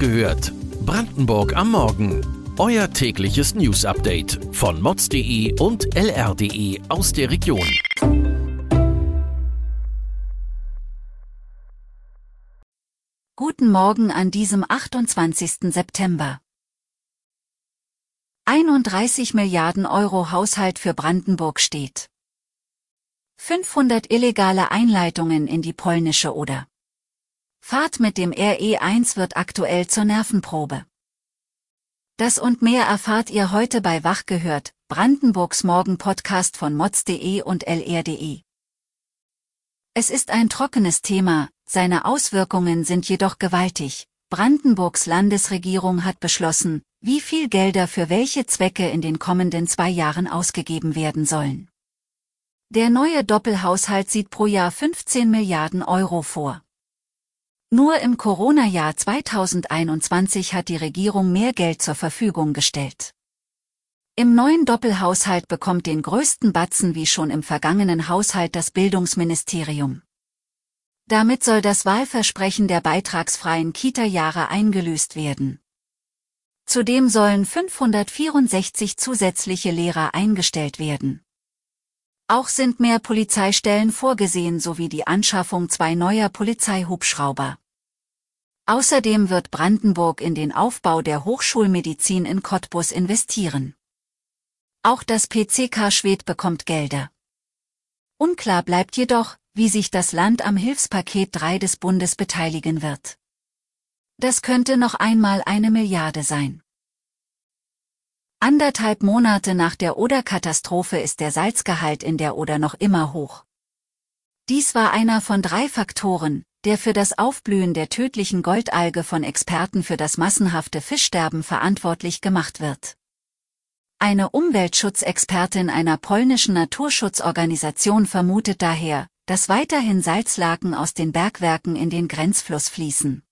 gehört. Brandenburg am Morgen. Euer tägliches News-Update von mods.de und lr.de aus der Region. Guten Morgen an diesem 28. September. 31 Milliarden Euro Haushalt für Brandenburg steht. 500 illegale Einleitungen in die polnische Oder. Fahrt mit dem RE1 wird aktuell zur Nervenprobe. Das und mehr erfahrt ihr heute bei Wach gehört, Brandenburgs Morgen-Podcast von mods.de und lr.de. Es ist ein trockenes Thema, seine Auswirkungen sind jedoch gewaltig. Brandenburgs Landesregierung hat beschlossen, wie viel Gelder für welche Zwecke in den kommenden zwei Jahren ausgegeben werden sollen. Der neue Doppelhaushalt sieht pro Jahr 15 Milliarden Euro vor. Nur im Corona-Jahr 2021 hat die Regierung mehr Geld zur Verfügung gestellt. Im neuen Doppelhaushalt bekommt den größten Batzen wie schon im vergangenen Haushalt das Bildungsministerium. Damit soll das Wahlversprechen der beitragsfreien Kita-Jahre eingelöst werden. Zudem sollen 564 zusätzliche Lehrer eingestellt werden. Auch sind mehr Polizeistellen vorgesehen sowie die Anschaffung zwei neuer Polizeihubschrauber. Außerdem wird Brandenburg in den Aufbau der Hochschulmedizin in Cottbus investieren. Auch das PCK Schwed bekommt Gelder. Unklar bleibt jedoch, wie sich das Land am Hilfspaket 3 des Bundes beteiligen wird. Das könnte noch einmal eine Milliarde sein. Anderthalb Monate nach der Oder-Katastrophe ist der Salzgehalt in der Oder noch immer hoch. Dies war einer von drei Faktoren, der für das Aufblühen der tödlichen Goldalge von Experten für das massenhafte Fischsterben verantwortlich gemacht wird. Eine Umweltschutzexpertin einer polnischen Naturschutzorganisation vermutet daher, dass weiterhin Salzlaken aus den Bergwerken in den Grenzfluss fließen.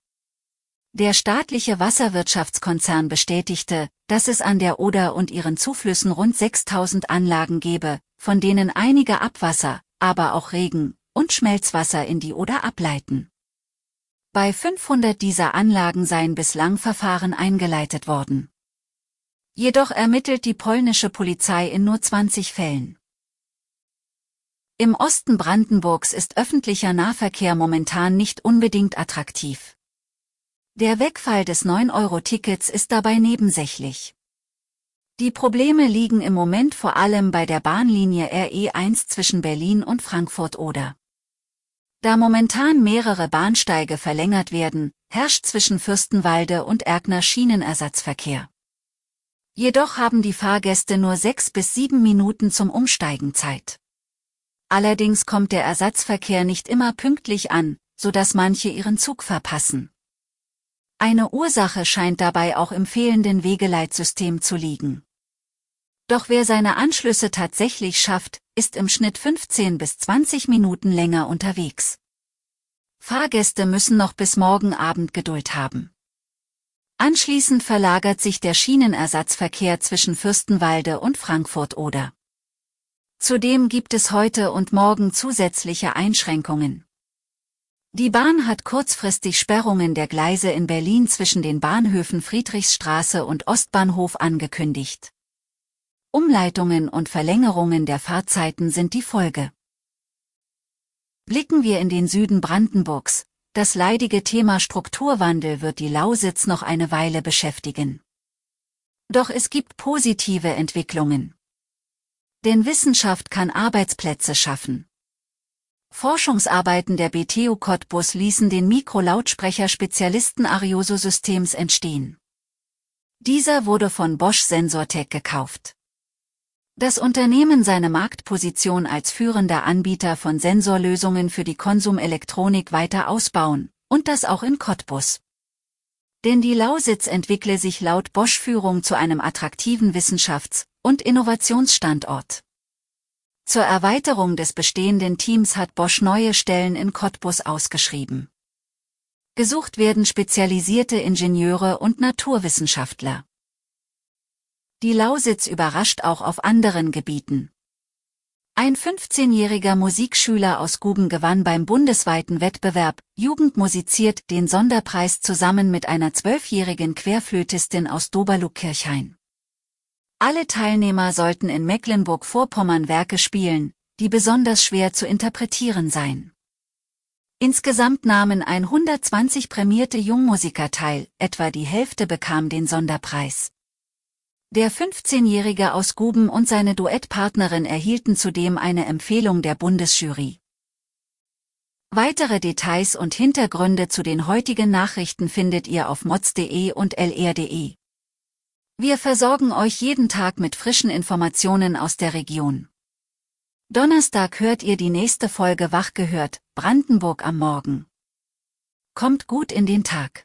Der staatliche Wasserwirtschaftskonzern bestätigte, dass es an der Oder und ihren Zuflüssen rund 6000 Anlagen gebe, von denen einige Abwasser, aber auch Regen und Schmelzwasser in die Oder ableiten. Bei 500 dieser Anlagen seien bislang Verfahren eingeleitet worden. Jedoch ermittelt die polnische Polizei in nur 20 Fällen. Im Osten Brandenburgs ist öffentlicher Nahverkehr momentan nicht unbedingt attraktiv. Der Wegfall des 9-Euro-Tickets ist dabei nebensächlich. Die Probleme liegen im Moment vor allem bei der Bahnlinie RE1 zwischen Berlin und Frankfurt-Oder. Da momentan mehrere Bahnsteige verlängert werden, herrscht zwischen Fürstenwalde und Erkner Schienenersatzverkehr. Jedoch haben die Fahrgäste nur sechs bis sieben Minuten zum Umsteigen Zeit. Allerdings kommt der Ersatzverkehr nicht immer pünktlich an, so dass manche ihren Zug verpassen. Eine Ursache scheint dabei auch im fehlenden Wegeleitsystem zu liegen. Doch wer seine Anschlüsse tatsächlich schafft, ist im Schnitt 15 bis 20 Minuten länger unterwegs. Fahrgäste müssen noch bis morgen Abend Geduld haben. Anschließend verlagert sich der Schienenersatzverkehr zwischen Fürstenwalde und Frankfurt-Oder. Zudem gibt es heute und morgen zusätzliche Einschränkungen. Die Bahn hat kurzfristig Sperrungen der Gleise in Berlin zwischen den Bahnhöfen Friedrichsstraße und Ostbahnhof angekündigt. Umleitungen und Verlängerungen der Fahrzeiten sind die Folge. Blicken wir in den Süden Brandenburgs, das leidige Thema Strukturwandel wird die Lausitz noch eine Weile beschäftigen. Doch es gibt positive Entwicklungen. Denn Wissenschaft kann Arbeitsplätze schaffen. Forschungsarbeiten der BTU Cottbus ließen den Mikrolautsprecher-Spezialisten Arioso Systems entstehen. Dieser wurde von Bosch Sensortech gekauft. Das Unternehmen seine Marktposition als führender Anbieter von Sensorlösungen für die Konsumelektronik weiter ausbauen, und das auch in Cottbus. Denn die Lausitz entwickle sich laut Bosch-Führung zu einem attraktiven Wissenschafts- und Innovationsstandort. Zur Erweiterung des bestehenden Teams hat Bosch neue Stellen in Cottbus ausgeschrieben. Gesucht werden spezialisierte Ingenieure und Naturwissenschaftler. Die Lausitz überrascht auch auf anderen Gebieten. Ein 15-jähriger Musikschüler aus Guben gewann beim bundesweiten Wettbewerb Jugend musiziert den Sonderpreis zusammen mit einer zwölfjährigen Querflötistin aus Doberlug-Kirchhain. Alle Teilnehmer sollten in Mecklenburg-Vorpommern Werke spielen, die besonders schwer zu interpretieren seien. Insgesamt nahmen 120 prämierte Jungmusiker teil, etwa die Hälfte bekam den Sonderpreis. Der 15-Jährige aus Guben und seine Duettpartnerin erhielten zudem eine Empfehlung der Bundesjury. Weitere Details und Hintergründe zu den heutigen Nachrichten findet ihr auf mods.de und lr.de. Wir versorgen euch jeden Tag mit frischen Informationen aus der Region. Donnerstag hört ihr die nächste Folge Wach gehört, Brandenburg am Morgen. Kommt gut in den Tag.